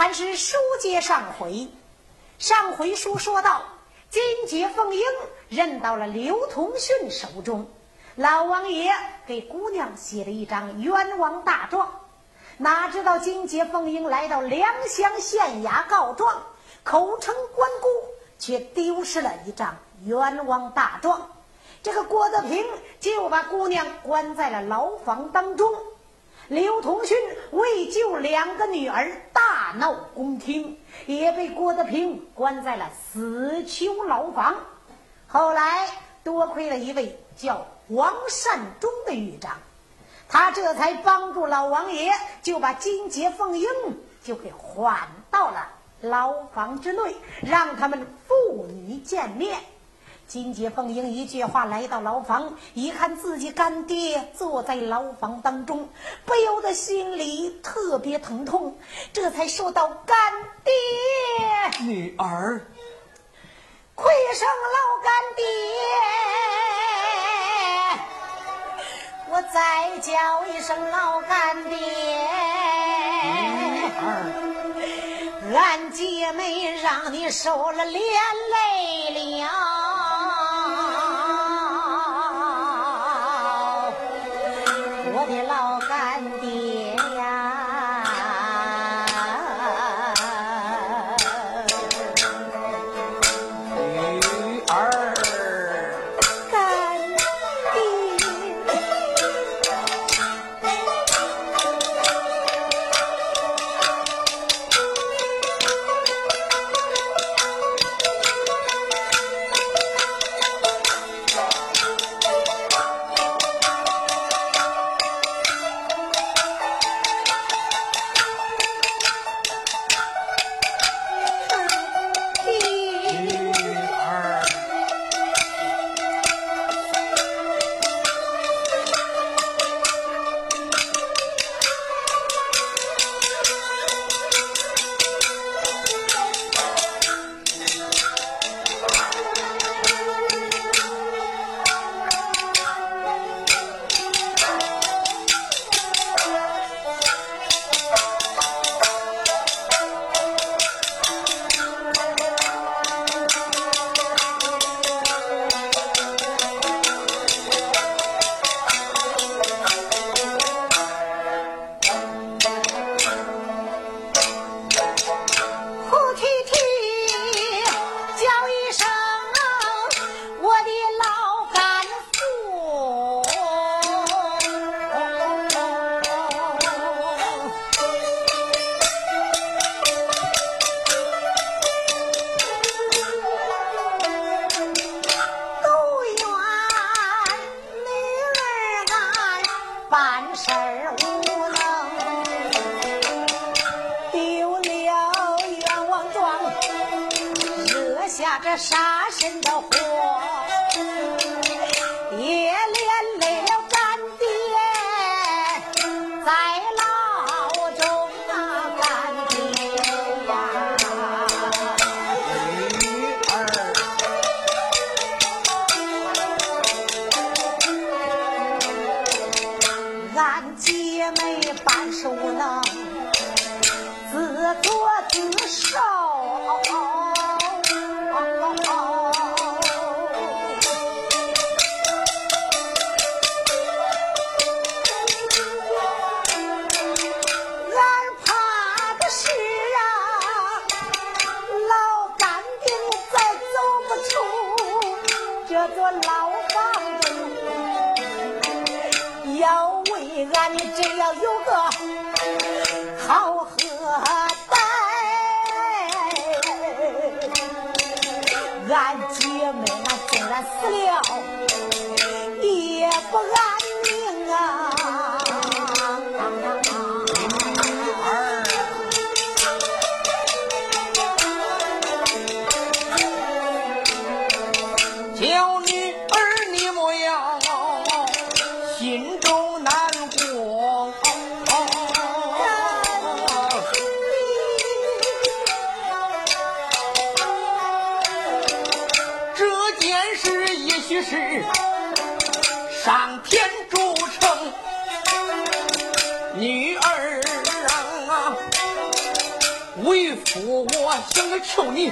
还是书接上回，上回书说到，金节凤英认到了刘同训手中，老王爷给姑娘写了一张冤枉大状。哪知道金节凤英来到良乡县衙告状，口称关公，却丢失了一张冤枉大状。这个郭德平就把姑娘关在了牢房当中。刘同勋为救两个女儿，大闹宫廷，也被郭德平关在了死囚牢房。后来多亏了一位叫王善忠的狱长，他这才帮助老王爷，就把金杰凤英就给唤到了牢房之内，让他们父女见面。金姐凤英一句话来到牢房，一看自己干爹坐在牢房当中，不由得心里特别疼痛，这才说到：“干爹，女儿，亏生老干爹，我再叫一声老干爹。俺姐妹让你受了连累了，小女儿你莫要心中难过这件事也许是上天注成女儿啊为父我想求你。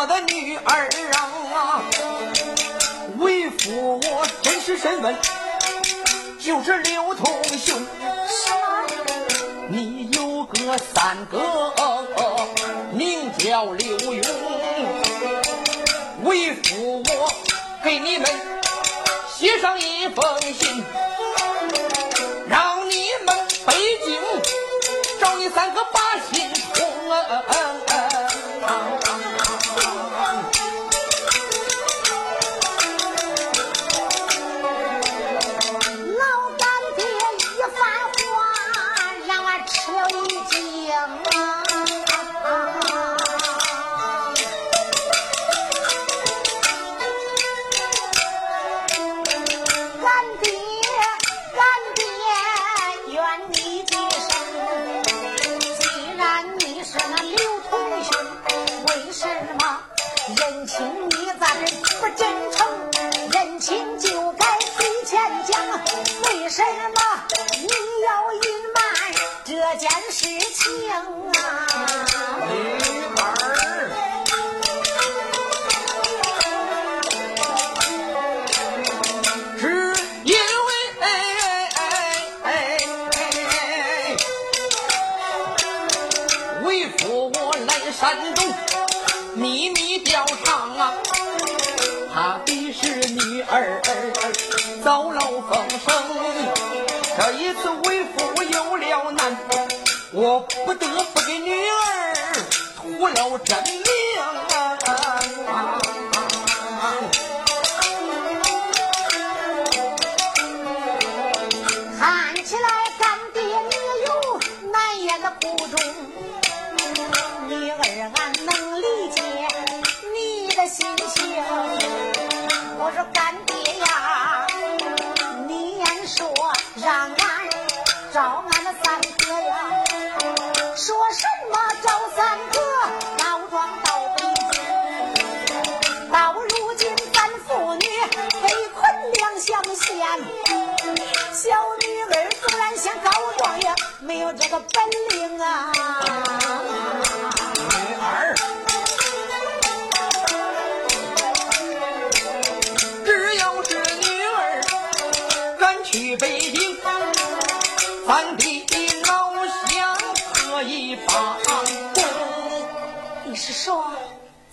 我的女儿啊，为父我真实身份就是刘同兄。你有个三哥，名叫刘勇，为父我给你们写上一封信，让你们北京找你三哥把信通。坚持可以帮工。你是说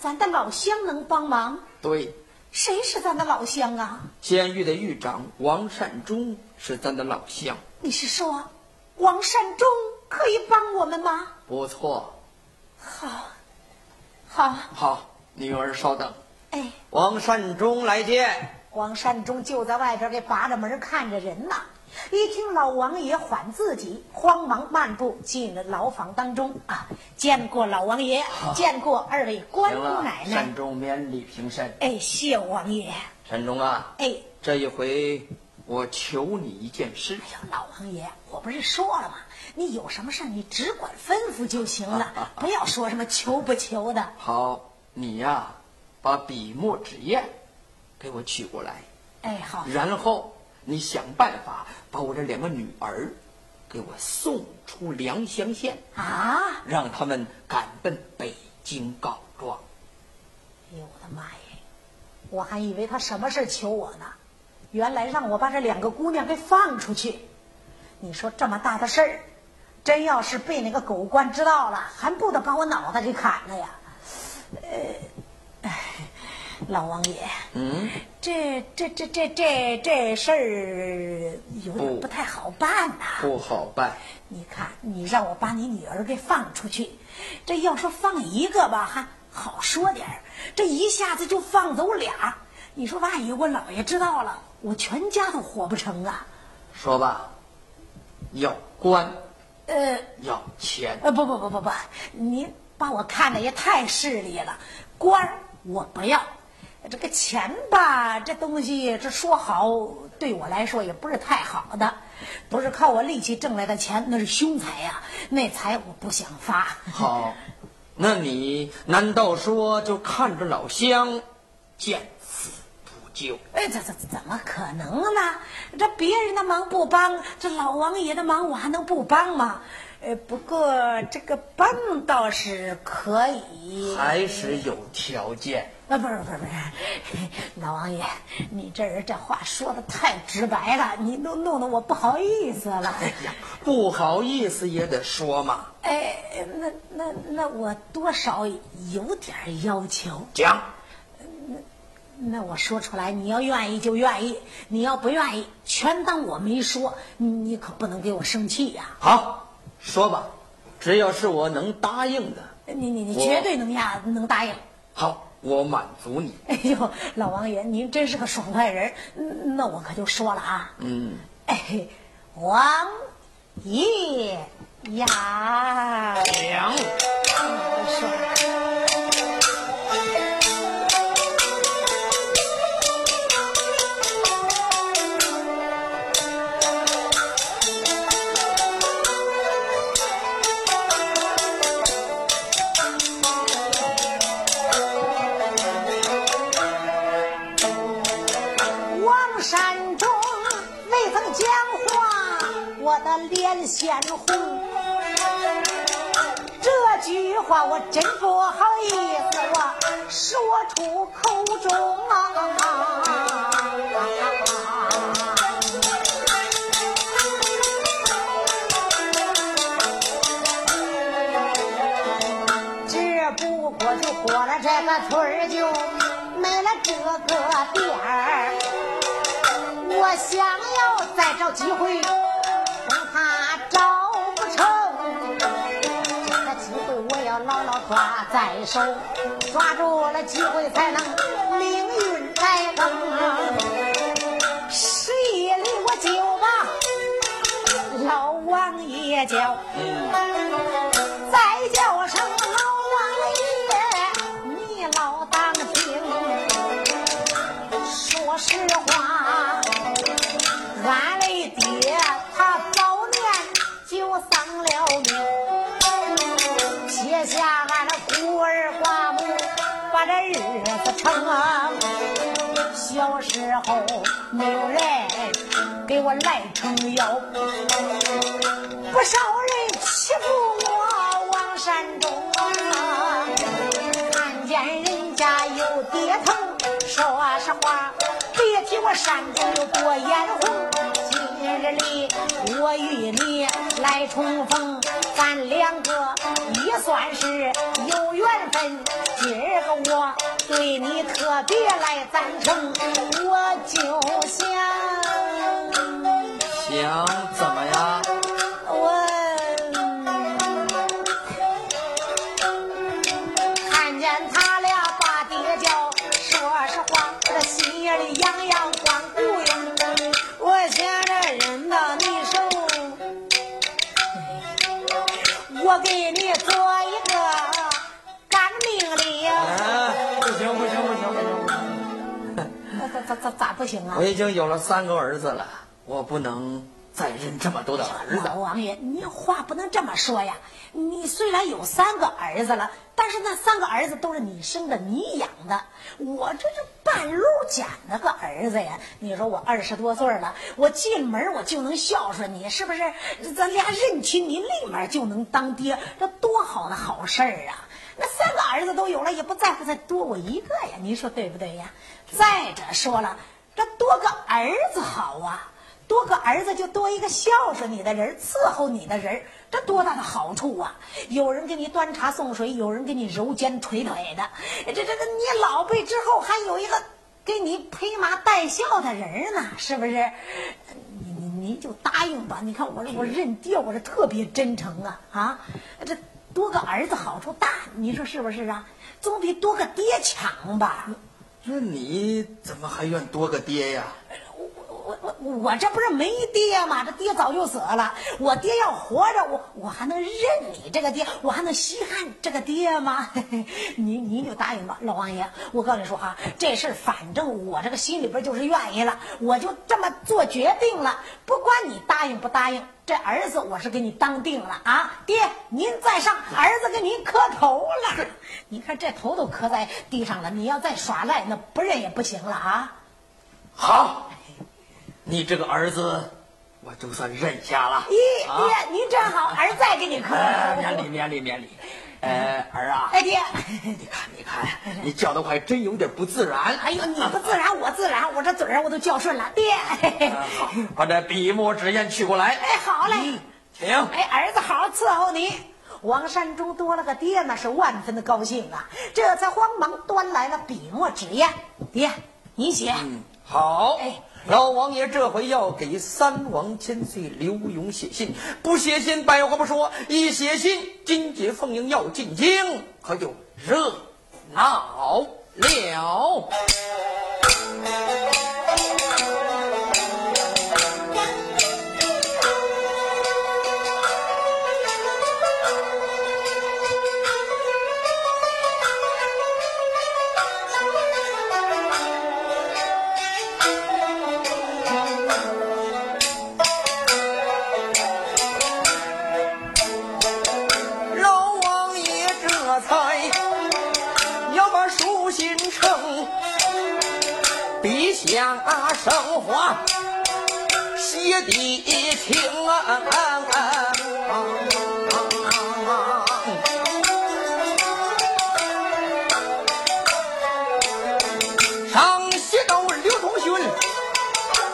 咱的老乡能帮忙？对，谁是咱的老乡啊？监狱的狱长王善忠是咱的老乡。你是说王善忠可以帮我们吗？不错，好，好，好，女儿稍等，哎，王善忠来见。王善忠就在外边给扒着门看着人呢。一听老王爷唤自己，慌忙漫步进了牢房当中啊！见过老王爷，见过二位官姑奶，奶陈。忠免礼平身。哎，谢王爷。陈忠啊，哎，这一回我求你一件事。哎呀，老王爷，我不是说了吗？你有什么事儿你只管吩咐就行了，不要说什么求不求的。好，你呀，把笔墨纸砚给我取过来，哎，好，然后你想办法把我这两个女儿给我送出良乡县，啊！让他们赶奔北京告状。哎呦我的妈呀！我还以为他什么事儿求我呢，原来让我把这两个姑娘给放出去。你说这么大的事儿，真要是被那个狗官知道了，还不得把我脑袋给砍了呀？呃，哎，老王爷，嗯，这这这这这这事儿有点不不太好办呐、不好办。你看，你让我把你女儿给放出去，这要说放一个吧，还好说点儿；这一下子就放走俩，你说万一我姥爷知道了，我全家都活不成啊！说吧，要官，呃要钱，呃，不不不不不，您把我看的也太势利了。官儿我不要，这个钱吧，这东西这说好对我来说也不是太好的，不是靠我力气挣来的钱，那是凶财呀、那财我不想发。好，那你难道说就看着老乡见死不救？哎，这这怎么可能呢？这别人的忙不帮，这老王爷的忙我还能不帮吗？呃，不过这个帮倒是可以。还是有条件？啊，不是不是不是，老王爷，你这人这话说的太直白了，你弄弄得我不好意思了。哎呀，不好意思也得说嘛。哎，那那那我多少有点要求。讲，那我说出来，你要愿意就愿意，你要不愿意，全当我没说。你你可不能给我生气呀、好，说吧，只要是我能答应的，你你你绝对能呀，能答应。好，我满足你。哎呦，老王爷，您真是个爽快人。嗯那我可就说了啊，嗯，哎，王爷呀，讲，说我的脸鲜红。这句话我真不好意思，我说出口中啊。只不过就过了这个村儿，就没了这个店儿。我想要再找机会，恐怕找不成。这个机会我要牢牢抓在手，抓住了机会才能命运来更。十一里我就把老王爷叫，小时候没有人给我来撑腰，不少人欺负我往山中啊，看见人家有爹疼，说实话，别提我山中有多眼红。今日里我与你来重逢，咱两个也算是有缘分。今儿个我对你特别来赞成，我就想想咋咋咋咋不行啊我？已经有了三个儿子了，我不能再认这么多的儿子。老王爷，你话不能这么说呀！你虽然有三个儿子了，但是那三个儿子都是你生的，你养的。我这是半路捡了个儿子呀！你说我二十多岁了，我进门我就能孝顺你，是不是？咱俩认亲，你立马就能当爹，这多好的好事儿啊！那三个儿子都有了，也不在乎再多我一个呀？您说对不对呀？再者说了，这多个儿子好啊！多个儿子就多一个孝顺你的人，伺候你的人，这多大的好处啊！有人给你端茶送水，有人给你揉肩捶腿的，这这这你老辈之后还有一个给你陪马带孝的人呢，是不是？你你你就答应吧！你看我这我认爹，我这特别真诚啊啊！这多个儿子好处大，你说是不是啊？总比多个爹强吧？那你怎么还愿多个爹呀？我我我这不是没爹吗？这爹早就死了。我爹要活着，我我还能认你这个爹，我还能稀罕这个爹吗？你您就答应吧，老王爷。我告诉你说哈，这事儿反正我这个心里边就是愿意了，我就这么做决定了。不管你答应不答应，这儿子我是给你当定了啊！爹，您再上，儿子给您磕头了。你看这头都磕在地上了，你要再耍赖，那不认也不行了啊！好，你这个儿子，我就算认下了。咦，爹，您真好，儿再给你磕。免礼，免礼，免礼。呃，儿啊，哎爹，你看，你看，你叫的还真有点不自然。哎呦，你不自然，我自然，我这嘴儿我都叫顺了。爹，好，把这笔墨纸砚取过来。哎，好嘞，请。哎，儿子好好伺候你。王山中多了个爹，那是万分的高兴啊！这才慌忙端来了笔墨纸砚。爹，你写。好，老王爷这回要给三王千岁刘勇写信，不写信百话不说，一写信金姐凤英要进京，可就热闹了。下生花写的清啊，上写到刘通勋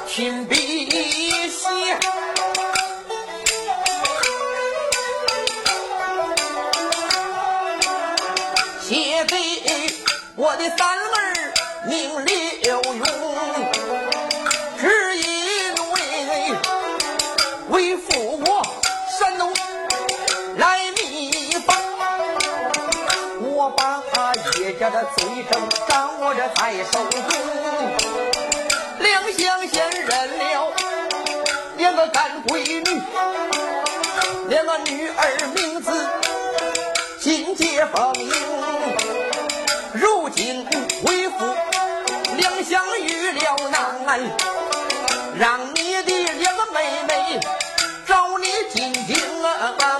亲笔写，写给我的三儿命刘他的罪证掌握着在手中，两相县认了两个干闺女，两个女儿名字金洁凤英，如今为父两相遇了难，让你的两个妹妹找你进京啊！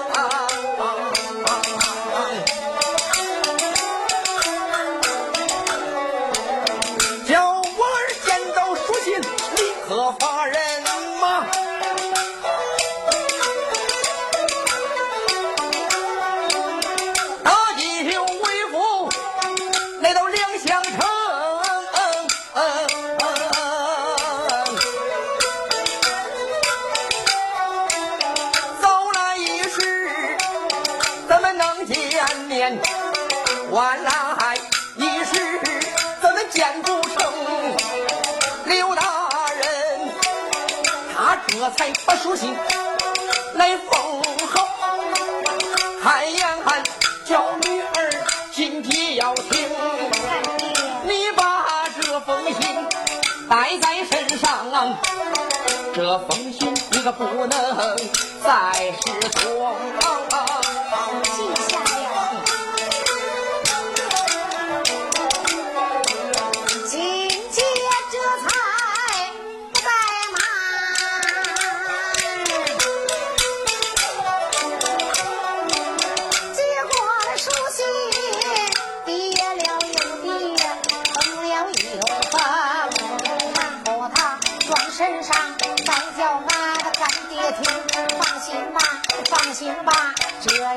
才把书信来封好，看眼看叫女儿今天要听，你把这封信带在身上，这封信你可不能再失踪。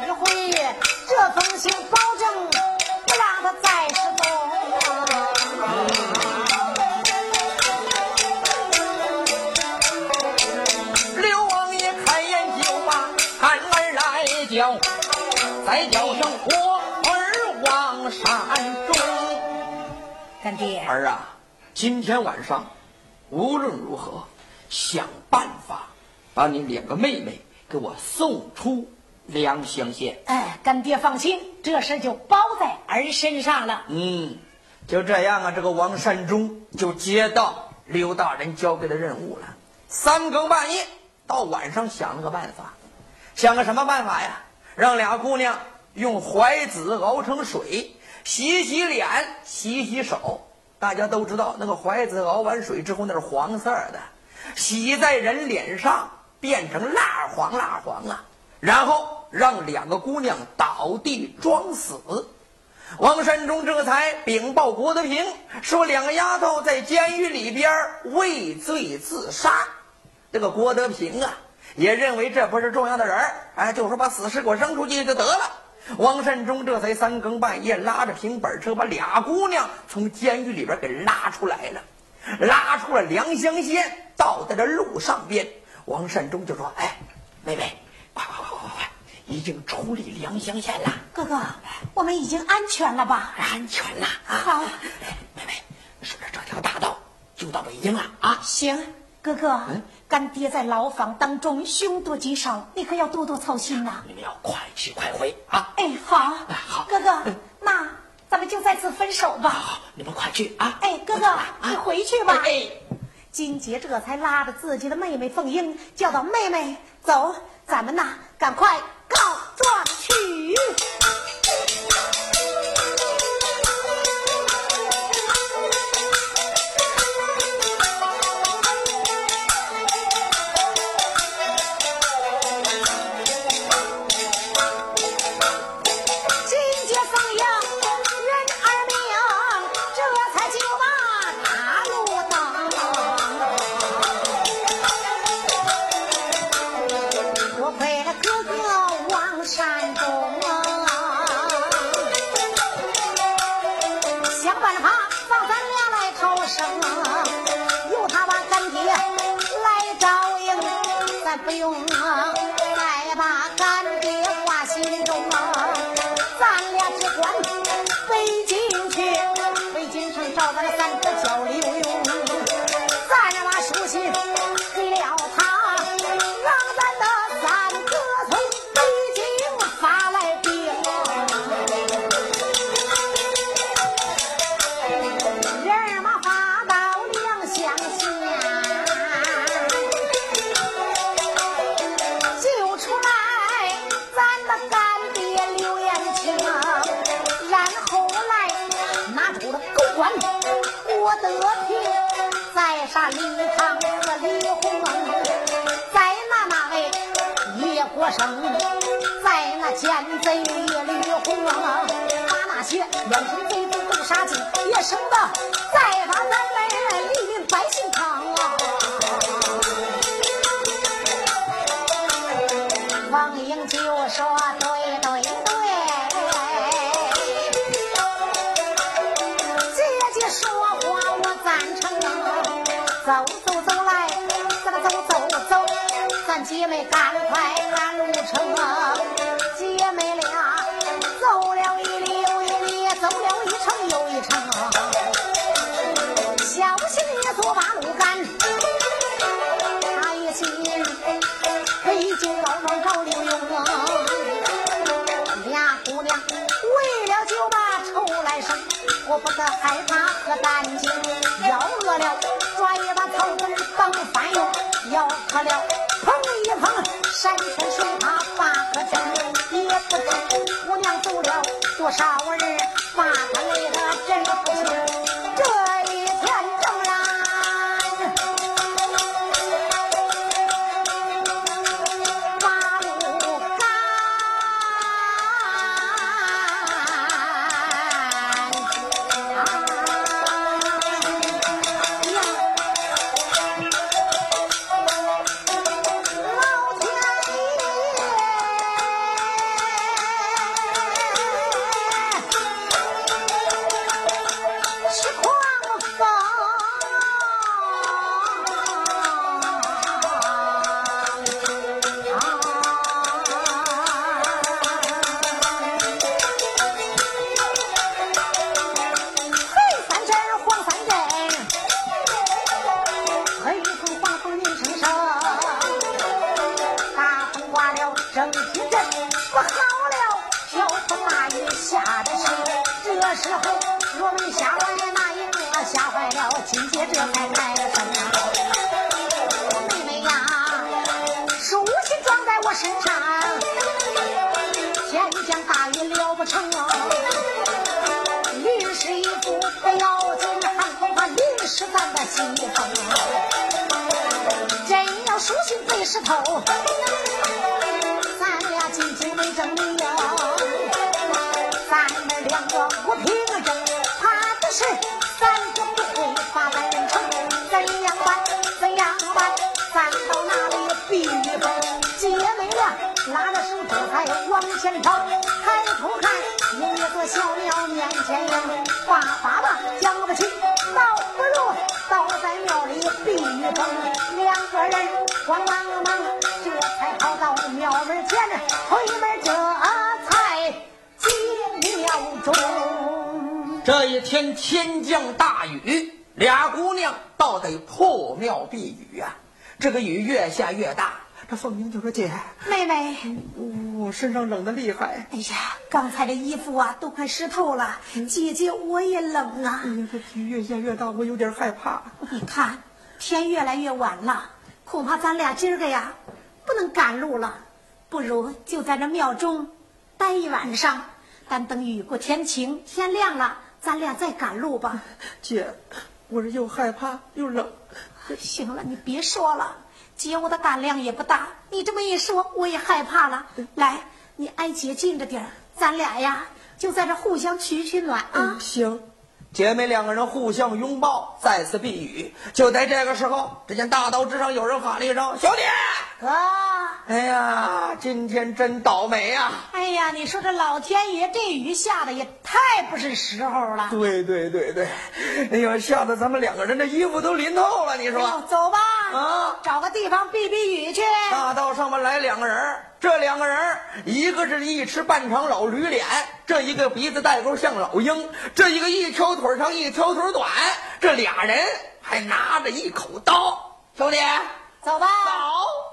一回这封信保证不让他再失踪。刘王爷开眼就把干儿来叫，再叫声我儿王山中。干爹儿啊，今天晚上无论如何想办法把你两个妹妹。给我送出两相县。哎，干爹放心，这事就包在儿身上了。嗯，就这样啊，这个王善忠就接到刘大人交给的任务了。三更半夜到晚上想了个办法，想个什么办法呀？让俩姑娘用槐子熬成水，洗洗脸，洗洗手。大家都知道，那个槐子熬完水之后那是黄色的，洗在人脸上变成蜡黄蜡黄啊。然后让两个姑娘倒地装死。王善忠这才禀报郭德平，说两个丫头在监狱里边畏罪自杀。这个郭德平啊，也认为这不是重要的人哎，就说把死尸给我扔出去就得了。王善忠这才三更半夜拉着平板车，把俩姑娘从监狱里边给拉出来了，拉出了良乡县，倒在这路上边。王善忠就说：“哎，妹妹，快快快快快！”已经出离良乡县了，哥哥，我们已经安全了吧？安全了啊。好，妹妹，顺着这条大道就到北京了啊！行，哥哥，干爹在牢房当中凶多吉少，你可要多多操心呐。你们要快去快回啊！哎，好，好，哥哥，那咱们就在此分手吧。好，你们快去啊！哎，哥哥，你回去吧。哎，金杰这才拉着自己的妹妹凤英，叫到：“妹妹，走，咱们呐，赶快。”告状去。姐要渴了。山泉水塔八个针，也不知姑娘走了多少日，俩拉着手这才往前跑，抬头看有一座小庙面前迎，爸爸爸讲不清，倒不如倒在庙里避雨风。两个人慌忙忙，这才跑到庙门前，推门这才进庙中。这一天天降大雨，俩姑娘倒得破庙避雨呀、这个雨越下越大，这凤英就说：“姐，妹妹，我身上冷的厉害。哎呀，刚才这衣服啊都快湿透了，姐姐我也冷啊。哎呀，这雨越下越大，我有点害怕。你看天越来越晚了，恐怕咱俩今儿个呀不能赶路了，不如就在这庙中待一晚上，但等雨过天晴，天亮了，咱俩再赶路吧。姐，我是又害怕又冷。行了，你别说了，姐我的胆量也不大，你这么一说，我也害怕了。来，你挨姐近着点儿，咱俩呀就在这互相取取暖啊。嗯，行。姐妹两个人互相拥抱，再次避雨。就在这个时候，只见大道之上有人喊了一声：“小姐！”哥，哎呀，今天真倒霉呀、哎呀，你说这老天爷这雨下的也太不是时候了。对对对对，哎呀，吓得咱们两个人的衣服都淋透了。你说，走吧，啊找个地方避避雨去。大道上面来两个人，这两个人，一个是一尺半长老驴脸，这一个鼻子带钩像老鹰，这一个一条腿长一条腿短，这俩人还拿着一口刀。兄弟，走吧，走走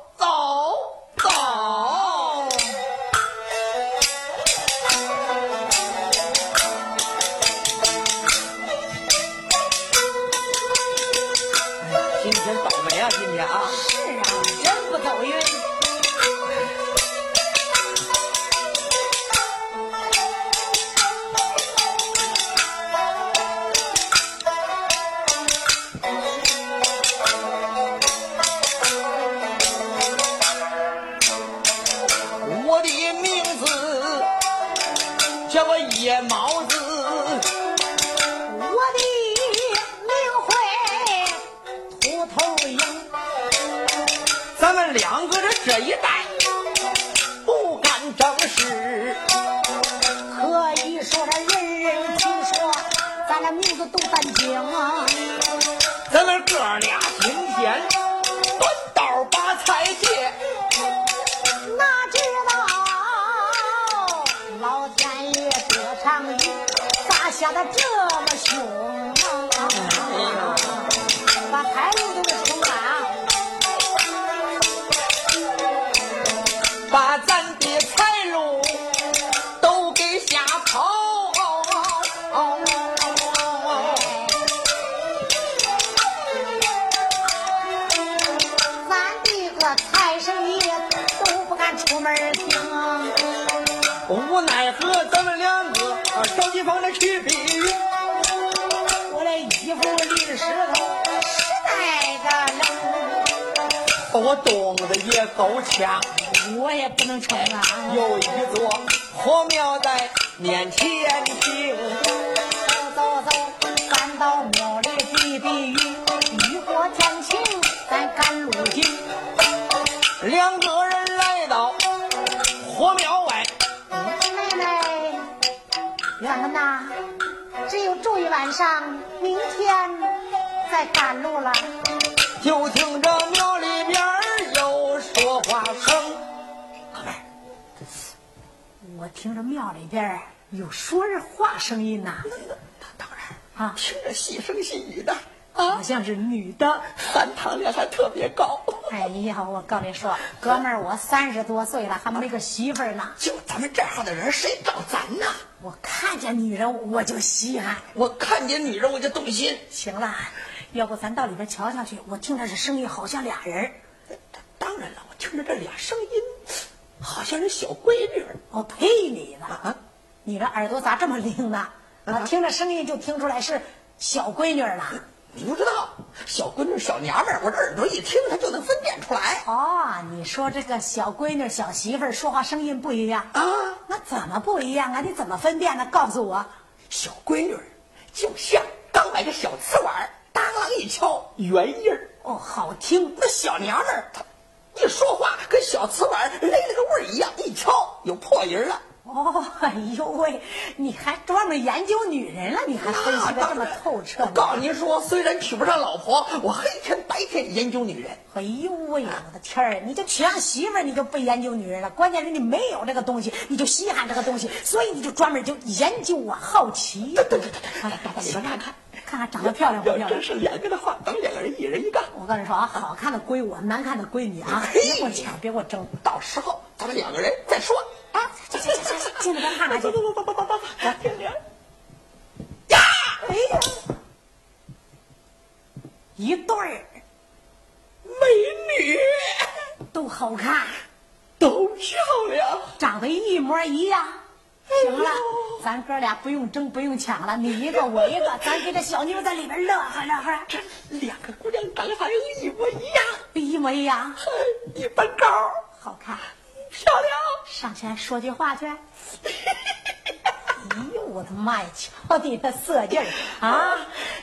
我冻得也够呛。我也不能冲啊！有一座火庙在面前停，走走走，咱到庙里避避雨，雨过天晴，咱赶路行。两个人来到火庙外，妹妹，咱们呐，只有住一晚上，明天再赶路了。就听着庙我听着庙里边儿有说人话声音呐、当然啊听着细声细语的，好像是女的。含糖量还特别高。哎呀，我告你说，哥们儿，我三十多岁了，还没个媳妇儿呢。就咱们这样的人，谁找咱呢？我看见女人我就稀罕。我看见女人我就动心。行了，要不咱到里边瞧瞧去？我听着这声音好像俩人儿。当然了，我听着这俩声音，好像是小闺女。我呸你的！你这耳朵咋这么灵呢？我听着声音就听出来是小闺女了。你不知道，小闺女、小娘们儿，我这耳朵一听，她就能分辨出来。哦，你说这个小闺女、小媳妇儿说话声音不一样啊？那怎么不一样啊？你怎么分辨呢？告诉我。小闺女就像刚买个小瓷碗，当啷一敲，圆音儿哦，好听。那小娘们儿她一说话，跟小瓷碗勒了个味儿一样，一敲有破音了。哦，哎呦喂，你还专门研究女人了？你还分析的这么透彻？我告诉您说，虽然娶不上老婆，我黑天白天研究女人。哎呦喂，我的天儿！你就娶上媳妇儿，你就不研究女人了。关键是你没有这个东西，你就稀罕这个东西，所以你就专门就研究啊，好奇。对对对对，来，到里边看看，看看长得漂亮不漂亮？真是两个的话，咱们两个人一人一个。我跟你说啊，好看的归我，难看的归你啊！别给我抢，别给我争。到时候咱们两个人再说啊。进里边看看去。走走走走走走，听听。呀！哎呀，一对儿美女，都好看，都漂亮，长得一模一样。行了，咱哥俩不用争，不用抢了，你一个我一个，咱给这小妞在里边乐呵乐呵。这两个姑娘长得好像一模一样，一模一样，一般高，好看，漂亮。上前说句话去。哎呦，我的妈呀！瞧你那色劲儿啊，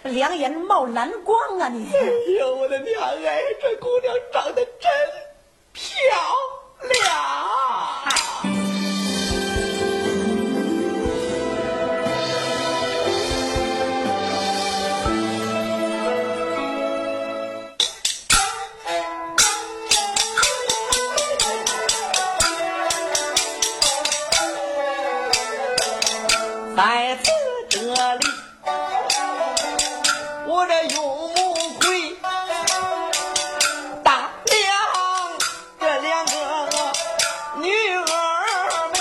两眼冒蓝光啊！你，哎呦，我的娘哎，这姑娘长得真漂亮。在此这里，我这用木魁大量这两个女儿妹，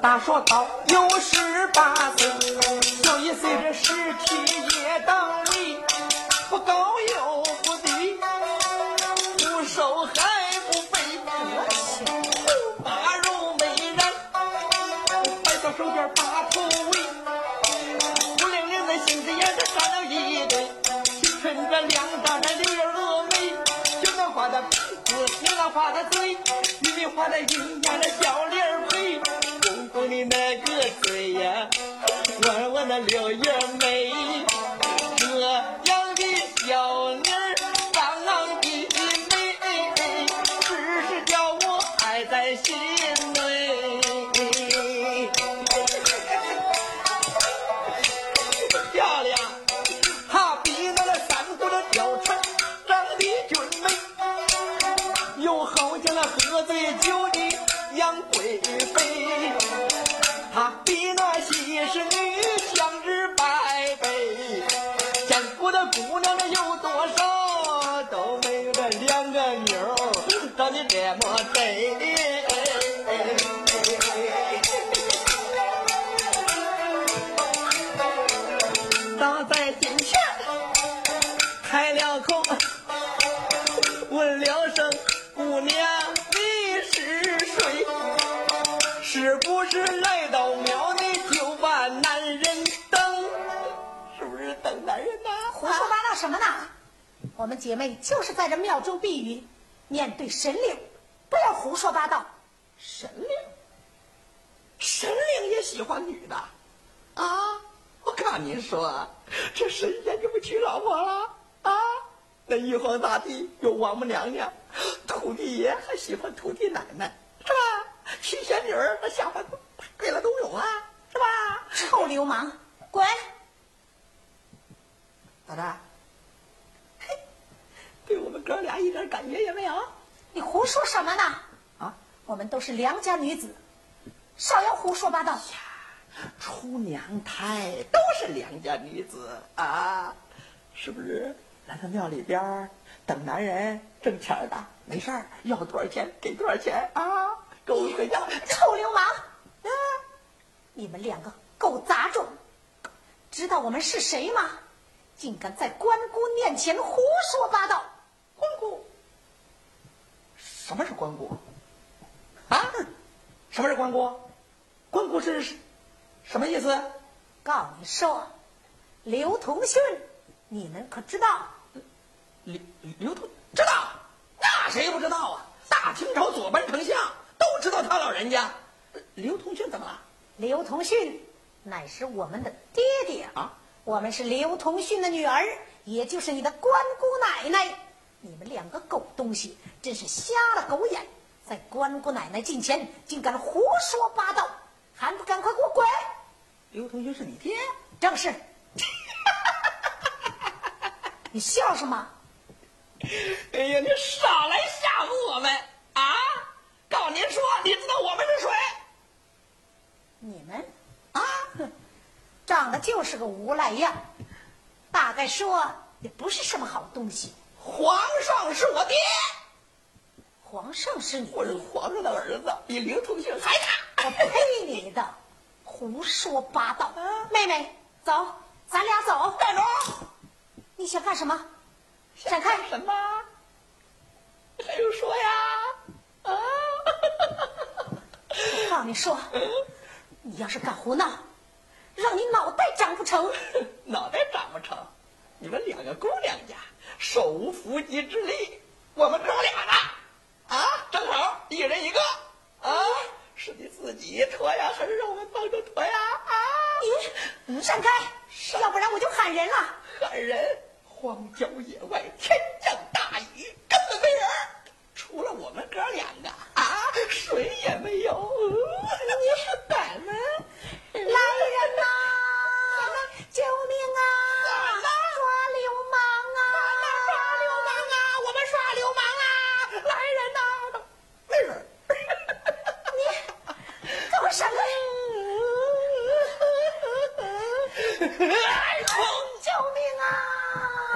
大说高有十八岁，就一岁这十七在这庙中避雨，面对神灵，不要胡说八道。神灵，神灵也喜欢女的啊！我看您说，这神仙就不娶老婆了啊？那玉皇大帝有王母娘娘，土地爷还喜欢土地奶奶，是吧？七仙女儿那下凡给了都有啊，是吧？臭流氓，滚！老大，嘿，对我们哥俩一点感觉也没有你胡说什么呢？啊？我们都是良家女子，少要胡说八道。出娘胎都是良家女子啊，是不是？来到庙里边儿等男人挣钱的，没事儿要多少钱给多少钱啊？够回家。臭流氓！啊，你们两个狗杂种，知道我们是谁吗？竟敢在关公面前胡说八道！什么是关谷？啊？什么是关谷？关谷是什么意思？告诉你说，刘同训，你们可知道？刘刘同知道，那谁不知道啊？大清朝左班丞相都知道他老人家。刘同训怎么了？刘同训乃是我们的爹爹啊！我们是刘同训的女儿，也就是你的关姑奶奶。你们两个狗东西，真是瞎了狗眼，在关姑奶奶近前竟敢胡说八道，还不赶快给我滚！刘同学是你爹？正是。你笑什么？哎呀，你少来吓唬我们啊！告诉您说，你知道我们是谁？你们啊，长得就是个无赖样，大概说也不是什么好东西。皇上是我爹，皇上是你，我是皇上的儿子，比刘同学还大。我呸你的，胡说八道！妹妹，走，咱俩走。站住！你想干什么？闪开！什么？还用说呀？啊！我告诉你说，你要是敢胡闹，让你脑袋长不成。脑袋长不成？你们两个姑娘家。手无缚鸡之力，我们哥俩呢？啊，正好一人一个啊！是你自己脱呀，还是让我们帮着脱呀？啊！你闪开，要不然我就喊人了。喊人！荒郊野外，天降大雨，根本没人，除了我们哥两个啊，谁也没有。你是咱们来人呐！救命啊！救命啊！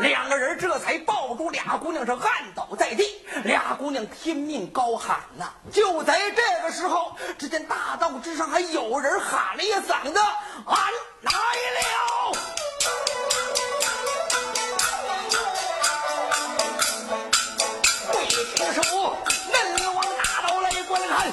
两个人这才抱住俩姑娘，是按倒在地。俩姑娘拼命高喊呐！就在这个时候，只见大道之上还有人喊了一嗓子：“俺来了！”魏廷守，人往大道来观看。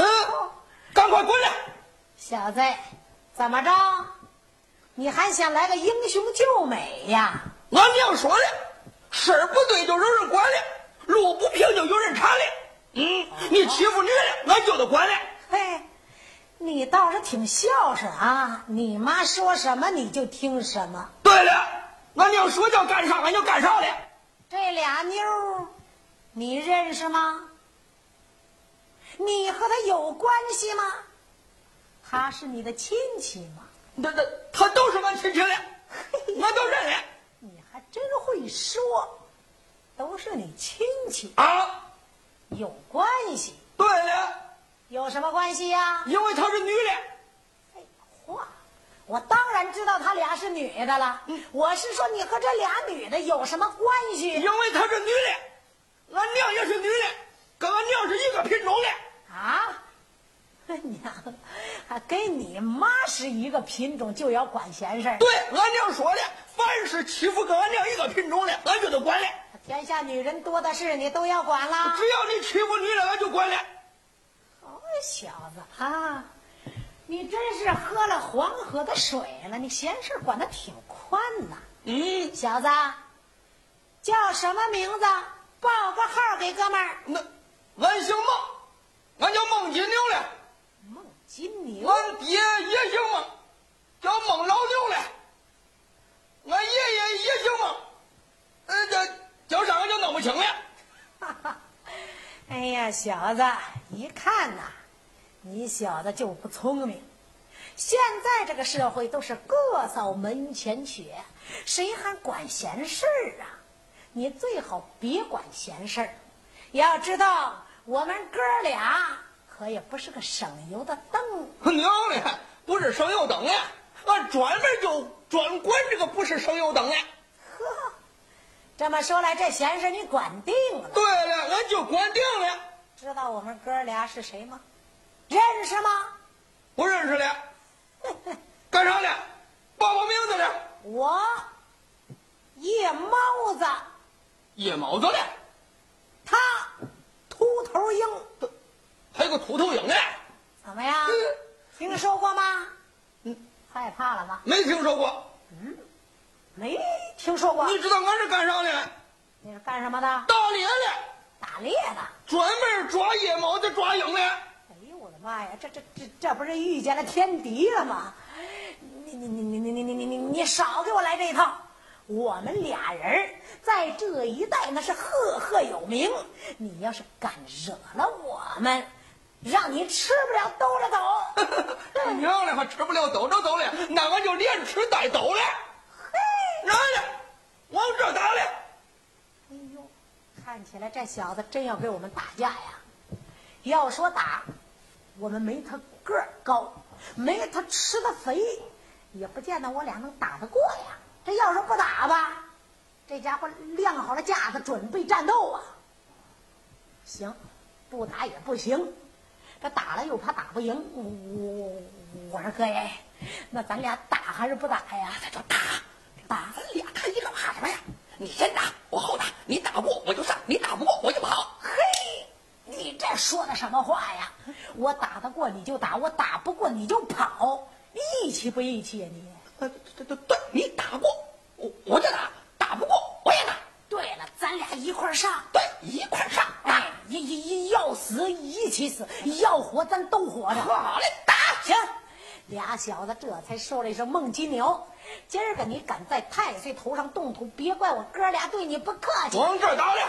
嗯，赶快滚来！小子，怎么着？你还想来个英雄救美呀？俺娘说的，事儿不对就有人管了，路不平就有人铲了。嗯，你欺负女的，俺就得管了。嘿，你倒是挺孝顺啊！你妈说什么你就听什么。对了，俺娘说叫干啥俺就干啥了。这俩妞，你认识吗？你和他有关系吗？他是你的亲戚吗？那那他都是俺亲戚的，俺都认了。你还真会说，都是你亲戚啊，有关系。对了，有什么关系呀？因为她是女的。废话，我当然知道他俩是女的了。我是说，你和这俩女的有什么关系？因为她是女的，俺娘也是女的，跟俺娘是一个品种的。啊？娘，还跟你妈是一个品种，就要管闲事儿。对，俺娘说的，凡是欺负跟俺娘一个品种的，俺就得管了。天下女人多的是，你都要管了。只要你欺负女人，俺就管了。好小子啊，你真是喝了黄河的水了，你闲事管的挺宽呐。嗯，小子，叫什么名字？报个号给哥们儿。那俺姓孟，俺叫孟金牛嘞。孟金牛。俺爹也姓孟，叫孟老牛嘞。俺爷爷也姓孟，呃，这叫啥就弄不清了。哈哈，哎呀，小子，一看呐，你小子就不聪明。现在这个社会都是各扫门前雪，谁还管闲事儿啊？你最好别管闲事儿。要知道，我们哥俩可也不是个省油的灯。娘嘞，不是省油灯嘞，俺专门就专管这个不是省油灯嘞。呵，这么说来，这闲事你管定了。对了，俺就管定了。知道我们哥俩是谁吗？认识吗？不认识了。干啥呢？报报名字呢。我夜猫子。夜猫子的。他秃头鹰。还有个秃头鹰呢。怎么样？听说过吗？嗯。害怕了吧？没听说过。嗯。没听说过。你知道俺是干啥的？你是干什么的？打猎的。打猎的。专门抓野猫的、抓鹰的。哎呦我的妈呀！这这这这不是遇见了天敌了吗？你你你你你你你你你你少给我来这一套！我们俩人在这一带那是赫赫有名。你要是敢惹了我们，让你吃不了兜着走。娘嘞，还吃不了兜着走了，那俺就连吃带兜了。嘿，来了，往这打了。哎呦，看起来这小子真要跟我们打架呀！要说打，我们没他个儿高，没他吃的肥，也不见得我俩能打得过呀。这要是不打吧，这家伙亮好了架子，准备战斗啊！行，不打也不行，这打了又怕打不赢。我我说哥耶，那咱俩打还是不打呀？那就打，打咱俩他一个怕什么呀？你先打，我后打，你打过我就上，你打不过我就跑。嘿，你这说的什么话呀？我打得过你就打，我打不过你就跑，义气不义气呀你？对对对对，你打过我我就打，打不过我也打。对了，咱俩一块上。对，一块上。哎，一一一要死一起死，要活咱都活着。好嘞，打行。俩小子这才说了一声：“孟金牛，今儿个你敢在太岁头上动土，别怪我哥俩对你不客气。”往这打了。呀！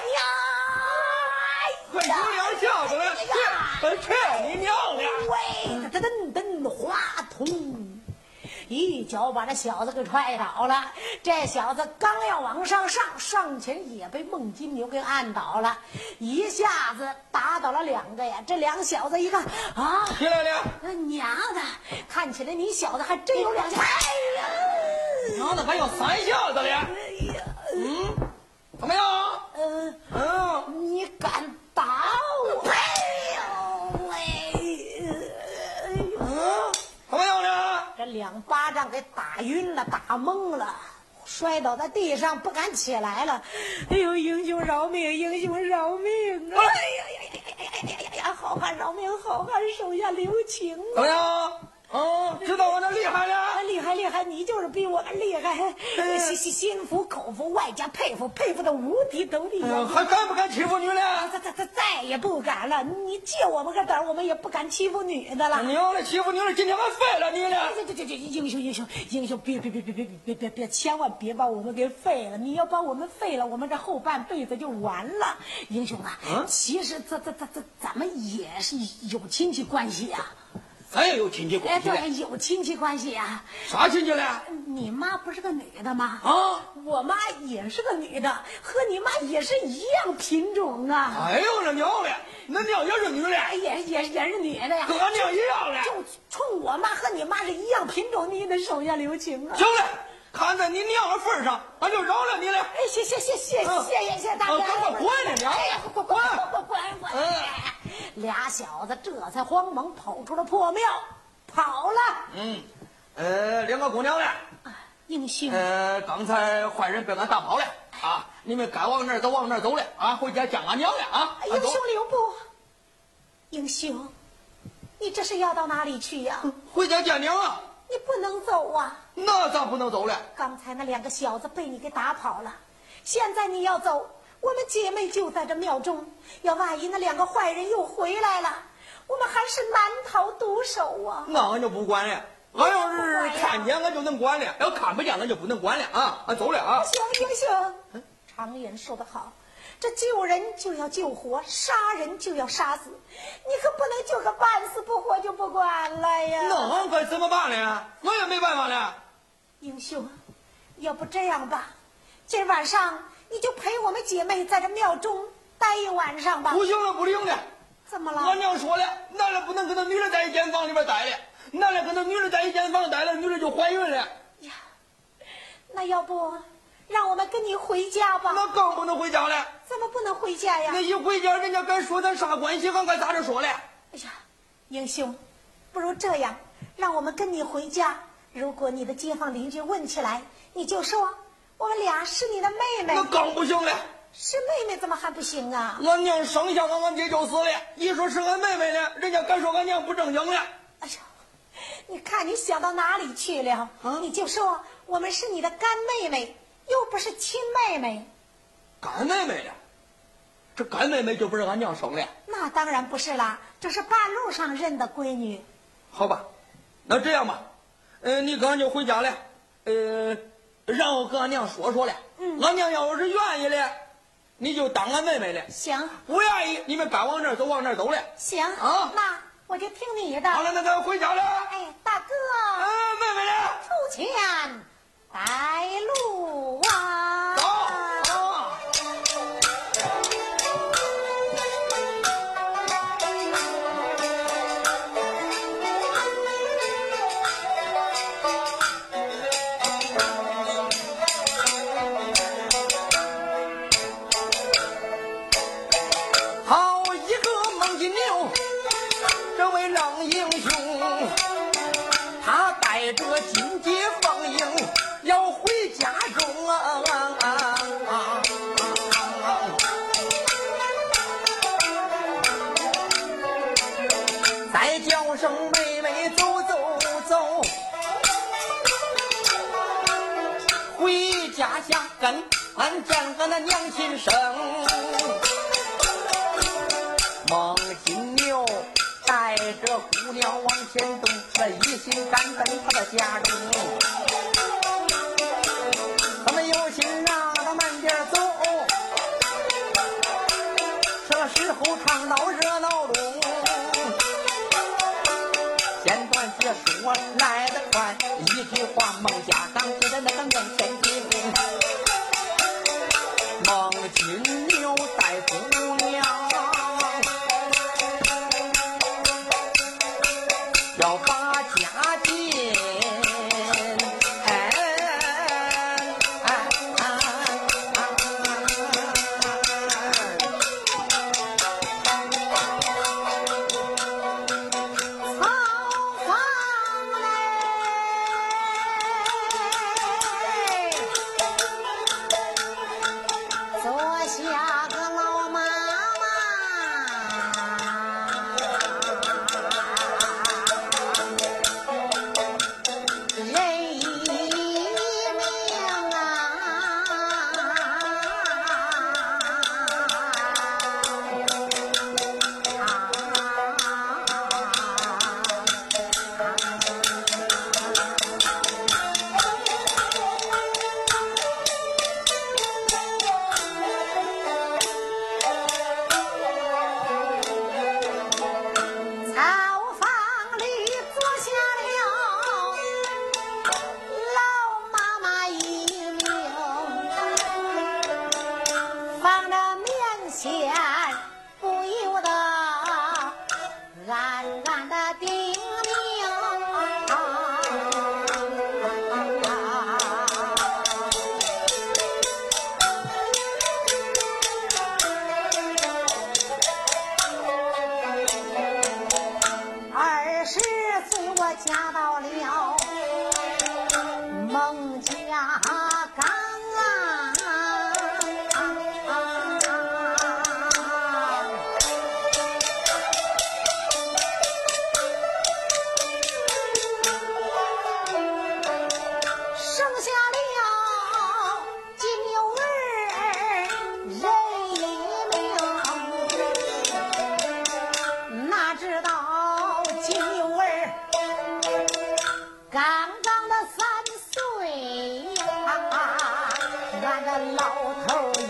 快有两下子了，去，去你娘的！喂，噔噔噔，滑通。一脚把这小子给踹倒了，这小子刚要往上上，上前也被孟金牛给按倒了，一下子打倒了两个呀！这两小子一看啊，起来了，娘的，看起来你小子还真有两下，哎呀，娘的还有三下子了，哎呀，嗯，怎么样？嗯嗯，两巴掌给打晕了，打懵了，摔倒在地上，不敢起来了。哎呦，英雄饶命，英雄饶命啊！哎呀呀呀呀呀呀呀呀！好汉饶命，好汉手下留情啊！怎么样？哦，知道我那厉害了？厉害厉害，你就是比我们厉害，心心心服口服，外加佩服，佩服的五体投地。还敢不敢欺负女的？再再再再也不敢了。你借我们个胆，我们也不敢欺负女的了。你要来欺负女的，今天还废了你了！这这这这英雄英雄英雄，别别别别别别别别，千万别把我们给废了！你要把我们废了，我们这后半辈子就完了。英雄啊，其实这这这这咱们也是有亲戚关系呀。咱也有亲戚关系，哎对，有亲戚关系呀。啥亲戚嘞？你妈不是个女的吗？啊，我妈也是个女的，和你妈也是一样品种啊。哎呦，这娘嘞，那娘也是女的，也也也是女的呀，和俺娘一样嘞。就冲我妈和你妈是一样品种，你也得手下留情啊。行嘞，看在你娘的份上，俺就饶了你了。哎，谢谢谢谢谢谢谢大哥。赶快滚你娘！滚滚滚滚滚！俩小子这才慌忙跑出了破庙，跑了。嗯，呃，两个姑娘呢？英雄。呃，刚才坏人被俺打跑了啊！你们该往哪儿走往哪儿走了啊！回家见俺娘了啊！英雄留步。英雄，你这是要到哪里去呀？回家见娘啊！你不能走啊！那咋不能走了？刚才那两个小子被你给打跑了，现在你要走。我们姐妹就在这庙中，要万一那两个坏人又回来了，我们还是难逃毒手啊！那俺就不管了，俺要是看见俺就能管了，要看不见俺就不能管了啊！俺走了啊！行行行，常言说得好，这救人就要救活，杀人就要杀死，你可不能就个半死不活就不管了呀！那俺该怎么办呢？我也没办法了。英雄，要不这样吧，今晚上。你就陪我们姐妹在这庙中待一晚上吧。不行了，不灵了。怎么了？俺娘说了，男的不能跟那女的在一间房里边待了，男的跟那女的在一间房待了，女的就怀孕了。呀，那要不让我们跟你回家吧？那更不能回家了。怎么不能回家呀？那一回家，人家该说咱啥关系？俺该咋着说嘞？哎呀，英雄，不如这样，让我们跟你回家。如果你的街坊邻居问起来，你就说。我们俩是你的妹妹，那更不行了。是妹妹怎么还不行啊？俺娘生下俺，俺爹就死了。一说是俺妹妹呢，人家敢说俺娘不正经了。哎呀，你看你想到哪里去了？啊，你就说我们是你的干妹妹，又不是亲妹妹。干妹妹呀？这干妹妹就不是俺娘生的？那当然不是啦，这是半路上认的闺女。好吧，那这样吧，呃，你刚就回家了，呃。然后跟俺娘说说了，俺娘要是愿意的，你就当俺妹妹了。行，不愿意，你们该往哪走往哪走了。行啊，那我就听你的。好了，那咱回家了。哎，大哥。啊，妹妹呢？出钱带路刚刚的三岁呀，俺那老头。